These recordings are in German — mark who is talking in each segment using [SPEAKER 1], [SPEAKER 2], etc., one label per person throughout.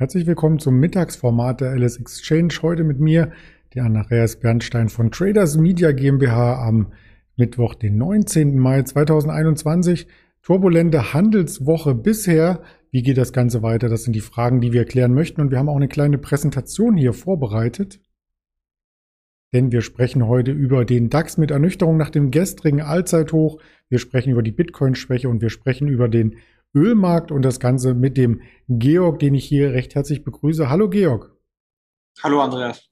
[SPEAKER 1] Herzlich willkommen zum Mittagsformat der LS Exchange. Heute mit mir, der Andreas Bernstein von Traders Media GmbH am Mittwoch, den 19. Mai 2021. Turbulente Handelswoche bisher. Wie geht das Ganze weiter? Das sind die Fragen, die wir klären möchten. Und wir haben auch eine kleine Präsentation hier vorbereitet. Denn wir sprechen heute über den DAX mit Ernüchterung nach dem gestrigen Allzeithoch. Wir sprechen über die Bitcoin-Schwäche und wir sprechen über den Ölmarkt und das Ganze mit dem Georg, den ich hier recht herzlich begrüße. Hallo Georg.
[SPEAKER 2] Hallo Andreas.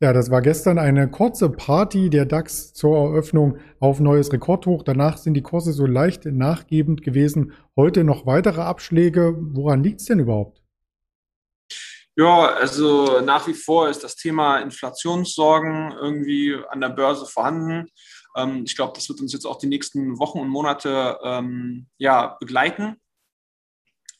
[SPEAKER 1] Ja, das war gestern eine kurze Party der DAX zur Eröffnung auf neues Rekordhoch. Danach sind die Kurse so leicht nachgebend gewesen. Heute noch weitere Abschläge. Woran liegt es denn überhaupt?
[SPEAKER 2] Ja, also nach wie vor ist das Thema Inflationssorgen irgendwie an der Börse vorhanden. Ähm, ich glaube, das wird uns jetzt auch die nächsten Wochen und Monate ähm, ja, begleiten.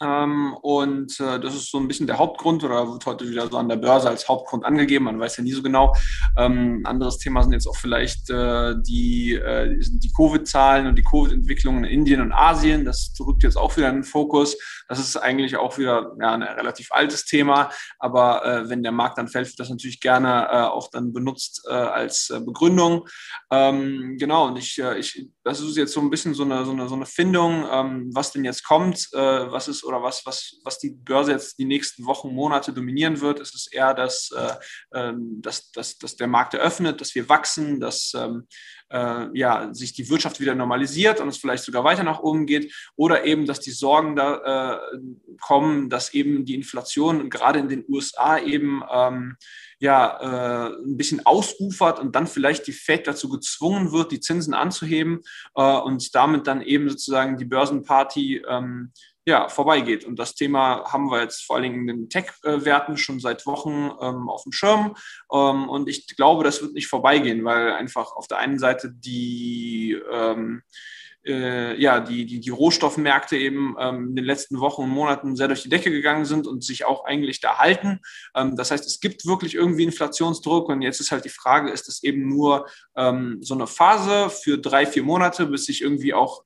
[SPEAKER 2] Ähm, und äh, das ist so ein bisschen der Hauptgrund oder wird heute wieder so an der Börse als Hauptgrund angegeben. Man weiß ja nie so genau. Ähm, anderes Thema sind jetzt auch vielleicht äh, die, äh, die Covid-Zahlen und die Covid-Entwicklungen in Indien und Asien. Das rückt jetzt auch wieder in den Fokus. Das ist eigentlich auch wieder ja, ein relativ altes Thema. Aber äh, wenn der Markt dann fällt, wird das natürlich gerne äh, auch dann benutzt äh, als Begründung. Ähm, genau, und ich, ich, das ist jetzt so ein bisschen so eine, so eine, so eine Findung, ähm, was denn jetzt kommt, was ist oder was, was, was die Börse jetzt die nächsten Wochen, Monate dominieren wird. Es ist eher, dass, äh, ähm, dass, dass, dass der Markt eröffnet, dass wir wachsen, dass ähm, äh, ja, sich die Wirtschaft wieder normalisiert und es vielleicht sogar weiter nach oben geht oder eben, dass die Sorgen da äh, kommen, dass eben die Inflation gerade in den USA eben ähm, ja, äh, ein bisschen ausufert und dann vielleicht die Fed dazu gezwungen wird, die Zinsen anzuheben äh, und damit dann eben sozusagen die Börsenparty ähm, ja, vorbeigeht. Und das Thema haben wir jetzt vor allen Dingen in den Tech-Werten schon seit Wochen ähm, auf dem Schirm. Ähm, und ich glaube, das wird nicht vorbeigehen, weil einfach auf der einen Seite die ähm, äh, ja, die, die, die Rohstoffmärkte eben ähm, in den letzten Wochen und Monaten sehr durch die Decke gegangen sind und sich auch eigentlich da halten. Ähm, das heißt, es gibt wirklich irgendwie Inflationsdruck und jetzt ist halt die Frage, ist das eben nur ähm, so eine Phase für drei, vier Monate, bis sich irgendwie auch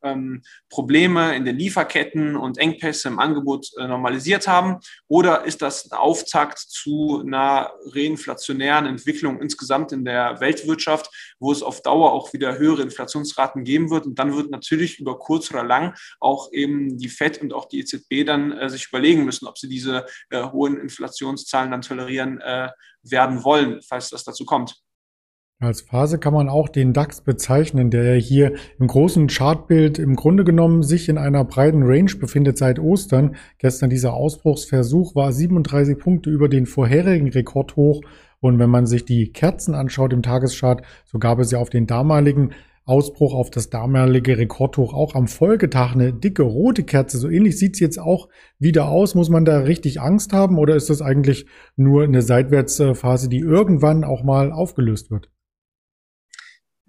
[SPEAKER 2] Probleme in den Lieferketten und Engpässe im Angebot äh, normalisiert haben oder ist das ein Auftakt zu einer reinflationären Entwicklung insgesamt in der Weltwirtschaft, wo es auf Dauer auch wieder höhere Inflationsraten geben wird und dann wird natürlich über kurz oder lang auch eben die FED und auch die EZB dann äh, sich überlegen müssen, ob sie diese äh, hohen Inflationszahlen dann tolerieren äh, werden wollen, falls das dazu kommt.
[SPEAKER 1] Als Phase kann man auch den DAX bezeichnen, der hier im großen Chartbild im Grunde genommen sich in einer breiten Range befindet seit Ostern. Gestern dieser Ausbruchsversuch war 37 Punkte über den vorherigen Rekordhoch. Und wenn man sich die Kerzen anschaut im Tageschart, so gab es ja auf den damaligen Ausbruch auf das damalige Rekordhoch auch am Folgetag eine dicke rote Kerze. So ähnlich sieht's jetzt auch wieder aus. Muss man da richtig Angst haben oder ist das eigentlich nur eine Seitwärtsphase, die irgendwann auch mal aufgelöst wird?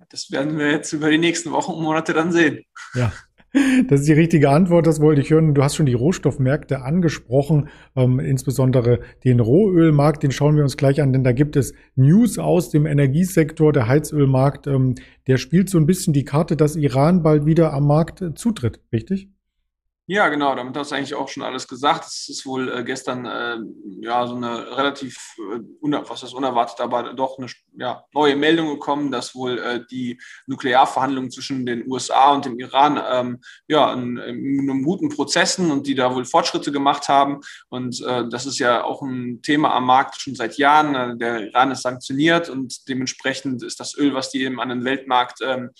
[SPEAKER 2] Das werden wir jetzt über die nächsten Wochen und Monate dann sehen.
[SPEAKER 1] Ja, das ist die richtige Antwort, das wollte ich hören. Du hast schon die Rohstoffmärkte angesprochen, ähm, insbesondere den Rohölmarkt, den schauen wir uns gleich an, denn da gibt es News aus dem Energiesektor, der Heizölmarkt, ähm, der spielt so ein bisschen die Karte, dass Iran bald wieder am Markt zutritt, richtig?
[SPEAKER 2] Ja, genau, damit hast du eigentlich auch schon alles gesagt. Es ist wohl äh, gestern äh, ja so eine relativ, äh, was ist unerwartet, aber doch eine ja, neue Meldung gekommen, dass wohl äh, die Nuklearverhandlungen zwischen den USA und dem Iran ähm, ja in, in, einem guten Prozessen und die da wohl Fortschritte gemacht haben. Und äh, das ist ja auch ein Thema am Markt schon seit Jahren. Äh, der Iran ist sanktioniert und dementsprechend ist das Öl, was die eben an den Weltmarkt ähm,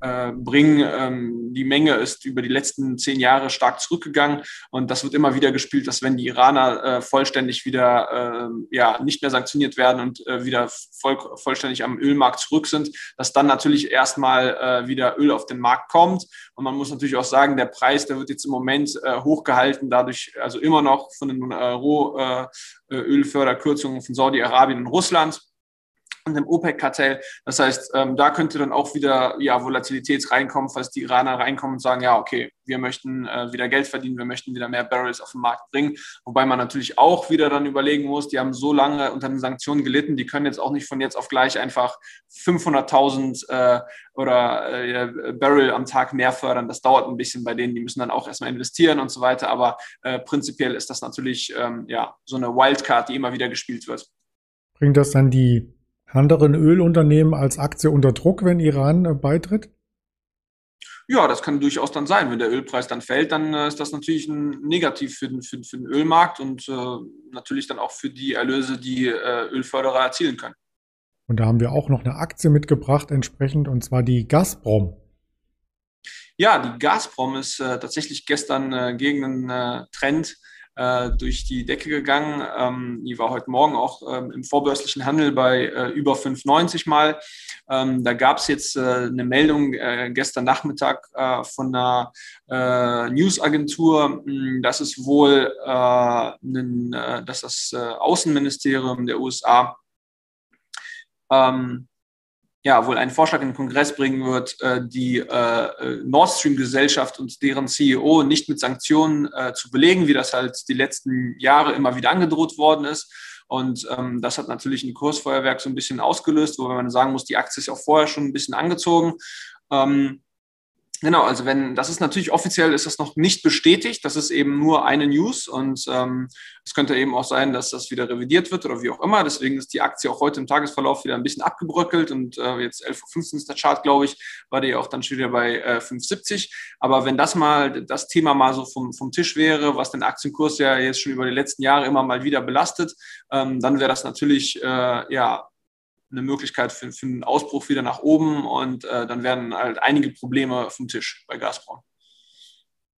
[SPEAKER 2] äh, bringen. Ähm, die Menge ist über die letzten zehn Jahre stark zurückgegangen und das wird immer wieder gespielt, dass wenn die Iraner äh, vollständig wieder äh, ja, nicht mehr sanktioniert werden und äh, wieder voll, vollständig am Ölmarkt zurück sind, dass dann natürlich erstmal äh, wieder Öl auf den Markt kommt. Und man muss natürlich auch sagen, der Preis, der wird jetzt im Moment hochgehalten, dadurch also immer noch von den Rohölförderkürzungen von Saudi-Arabien und Russland. Und dem OPEC-Kartell. Das heißt, ähm, da könnte dann auch wieder ja, Volatilität reinkommen, falls die Iraner reinkommen und sagen, ja, okay, wir möchten äh, wieder Geld verdienen, wir möchten wieder mehr Barrels auf den Markt bringen. Wobei man natürlich auch wieder dann überlegen muss, die haben so lange unter den Sanktionen gelitten, die können jetzt auch nicht von jetzt auf gleich einfach 500.000 äh, oder äh, Barrel am Tag mehr fördern. Das dauert ein bisschen bei denen, die müssen dann auch erstmal investieren und so weiter. Aber äh, prinzipiell ist das natürlich ähm, ja, so eine Wildcard, die immer wieder gespielt wird.
[SPEAKER 1] Bringt das dann die anderen Ölunternehmen als Aktie unter Druck, wenn Iran äh, beitritt?
[SPEAKER 2] Ja, das kann durchaus dann sein. Wenn der Ölpreis dann fällt, dann äh, ist das natürlich ein negativ für den, für, für den Ölmarkt und äh, natürlich dann auch für die Erlöse, die äh, Ölförderer erzielen können.
[SPEAKER 1] Und da haben wir auch noch eine Aktie mitgebracht entsprechend, und zwar die Gazprom.
[SPEAKER 2] Ja, die Gazprom ist äh, tatsächlich gestern äh, gegen einen Trend äh, durch die Decke gegangen. Ähm, die war heute Morgen auch ähm, im vorbörslichen Handel bei äh, über 5,90 mal. Ähm, da gab es jetzt äh, eine Meldung äh, gestern Nachmittag äh, von einer äh, Newsagentur, dass es wohl einen, dass das Außenministerium der USA ähm, ja, wohl einen Vorschlag in den Kongress bringen wird, äh, die äh, Nord Stream-Gesellschaft und deren CEO nicht mit Sanktionen äh, zu belegen, wie das halt die letzten Jahre immer wieder angedroht worden ist. Und ähm, das hat natürlich ein Kursfeuerwerk so ein bisschen ausgelöst, wo man sagen muss, die Aktie ist auch vorher schon ein bisschen angezogen. Ähm, Genau, also wenn, das ist natürlich offiziell, ist das noch nicht bestätigt, das ist eben nur eine News und ähm, es könnte eben auch sein, dass das wieder revidiert wird oder wie auch immer. Deswegen ist die Aktie auch heute im Tagesverlauf wieder ein bisschen abgebröckelt und äh, jetzt 11.15 Uhr ist der Chart, glaube ich, war die auch dann schon wieder bei äh, 5,70. Aber wenn das mal, das Thema mal so vom, vom Tisch wäre, was den Aktienkurs ja jetzt schon über die letzten Jahre immer mal wieder belastet, ähm, dann wäre das natürlich, äh, ja, eine Möglichkeit für, für einen Ausbruch wieder nach oben und äh, dann werden halt einige Probleme vom Tisch bei Gazprom.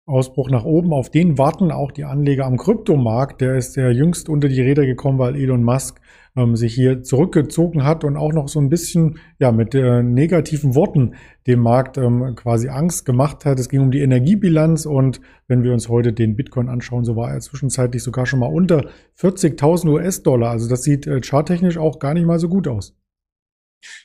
[SPEAKER 1] Ausbruch nach oben, auf den warten auch die Anleger am Kryptomarkt. Der ist ja jüngst unter die Räder gekommen, weil Elon Musk ähm, sich hier zurückgezogen hat und auch noch so ein bisschen ja mit äh, negativen Worten dem Markt ähm, quasi Angst gemacht hat. Es ging um die Energiebilanz und wenn wir uns heute den Bitcoin anschauen, so war er zwischenzeitlich sogar schon mal unter 40.000 US-Dollar. Also das sieht äh, charttechnisch auch gar nicht mal so gut aus.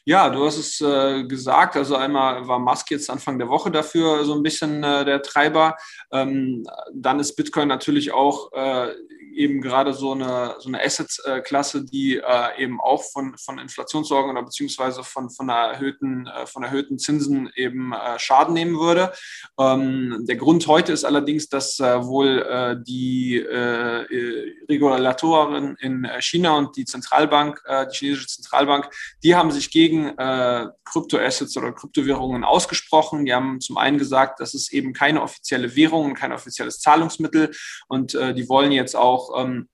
[SPEAKER 2] Ja, du hast es äh, gesagt. Also einmal war Musk jetzt Anfang der Woche dafür so ein bisschen äh, der Treiber. Ähm, dann ist Bitcoin natürlich auch äh, eben gerade so eine, so eine Asset-Klasse, die äh, eben auch von, von Inflationssorgen oder beziehungsweise von, von, erhöhten, äh, von erhöhten Zinsen eben äh, Schaden nehmen würde. Ähm, der Grund heute ist allerdings, dass wohl die Regulatoren in China und die Zentralbank, die chinesische Zentralbank, die haben sich gegen Kryptoassets oder Kryptowährungen ausgesprochen. Die haben zum einen gesagt, das ist eben keine offizielle Währung und kein offizielles Zahlungsmittel und die wollen jetzt auch auch ähm,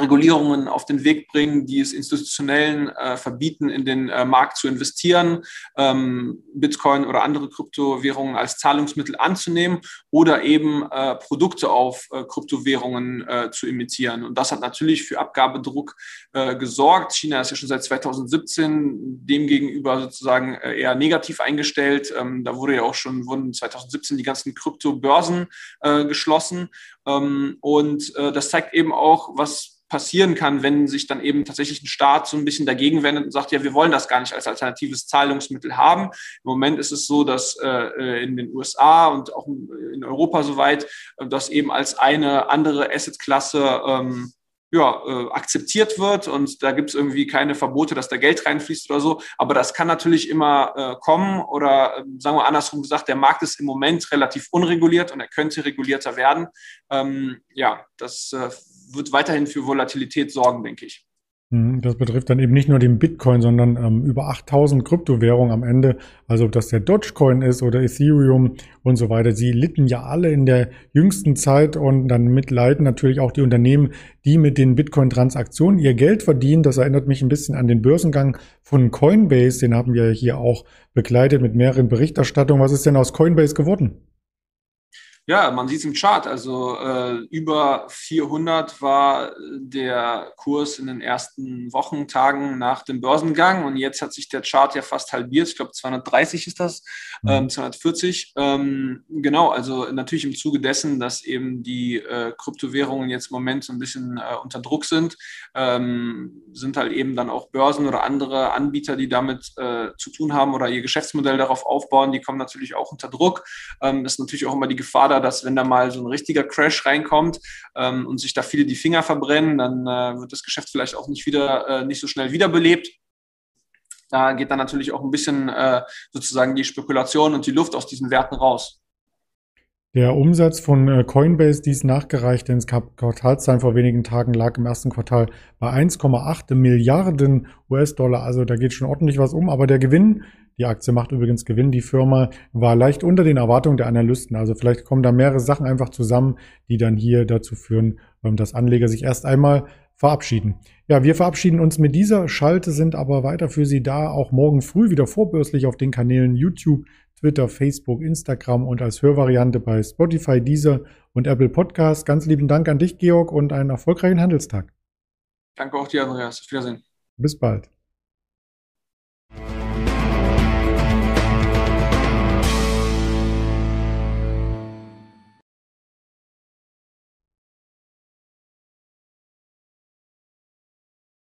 [SPEAKER 2] Regulierungen auf den Weg bringen, die es Institutionellen äh, verbieten, in den äh, Markt zu investieren, ähm, Bitcoin oder andere Kryptowährungen als Zahlungsmittel anzunehmen oder eben äh, Produkte auf äh, Kryptowährungen äh, zu imitieren. Und das hat natürlich für Abgabedruck äh, gesorgt. China ist ja schon seit 2017 demgegenüber sozusagen eher negativ eingestellt. Ähm, da wurde ja auch schon, wurden 2017 die ganzen Kryptobörsen geschlossen. Ähm, und das zeigt eben auch, was passieren kann, wenn sich dann eben tatsächlich ein Staat so ein bisschen dagegen wendet und sagt, ja, wir wollen das gar nicht als alternatives Zahlungsmittel haben. Im Moment ist es so, dass äh, in den USA und auch in Europa soweit äh, das eben als eine andere Assetklasse ähm, ja, äh, akzeptiert wird und da gibt es irgendwie keine Verbote, dass da Geld reinfließt oder so. Aber das kann natürlich immer äh, kommen oder äh, sagen wir andersrum gesagt, der Markt ist im Moment relativ unreguliert und er könnte regulierter werden. Ähm, ja, das äh, wird weiterhin für Volatilität sorgen, denke ich.
[SPEAKER 1] Mhm, das betrifft dann eben nicht nur den Bitcoin, sondern ähm, über 8000 Kryptowährungen am Ende. Also ob das der Dogecoin ist oder Ethereum und so weiter. Sie litten ja alle in der jüngsten Zeit und dann mitleiden natürlich auch die Unternehmen, die mit den Bitcoin-Transaktionen ihr Geld verdienen. Das erinnert mich ein bisschen an den Börsengang von Coinbase. Den haben wir hier auch begleitet mit mehreren Berichterstattungen. Was ist denn aus Coinbase geworden?
[SPEAKER 2] Ja, man sieht es im Chart. Also äh, über 400 war der Kurs in den ersten Wochen, Tagen nach dem Börsengang und jetzt hat sich der Chart ja fast halbiert. Ich glaube 230 ist das, mhm. ähm, 240. Ähm, genau, also natürlich im Zuge dessen, dass eben die äh, Kryptowährungen jetzt im Moment so ein bisschen äh, unter Druck sind, ähm, sind halt eben dann auch Börsen oder andere Anbieter, die damit äh, zu tun haben oder ihr Geschäftsmodell darauf aufbauen, die kommen natürlich auch unter Druck. Ähm, ist natürlich auch immer die Gefahr, Kader, dass wenn da mal so ein richtiger Crash reinkommt ähm, und sich da viele die Finger verbrennen, dann äh, wird das Geschäft vielleicht auch nicht wieder, äh, nicht so schnell wiederbelebt. Da geht dann natürlich auch ein bisschen äh, sozusagen die Spekulation und die Luft aus diesen Werten raus.
[SPEAKER 1] Der Umsatz von äh, Coinbase, dies nachgereicht ins Quartalszahlen vor wenigen Tagen, lag im ersten Quartal bei 1,8 Milliarden US-Dollar. Also da geht schon ordentlich was um. Aber der Gewinn die Aktie macht übrigens Gewinn. Die Firma war leicht unter den Erwartungen der Analysten. Also vielleicht kommen da mehrere Sachen einfach zusammen, die dann hier dazu führen, ähm, dass Anleger sich erst einmal verabschieden. Ja, wir verabschieden uns mit dieser Schalte, sind aber weiter für Sie da, auch morgen früh wieder vorbörslich auf den Kanälen YouTube, Twitter, Facebook, Instagram und als Hörvariante bei Spotify, Deezer und Apple Podcast. Ganz lieben Dank an dich, Georg, und einen erfolgreichen Handelstag.
[SPEAKER 2] Danke auch dir, Andreas. Auf Wiedersehen.
[SPEAKER 1] Bis bald.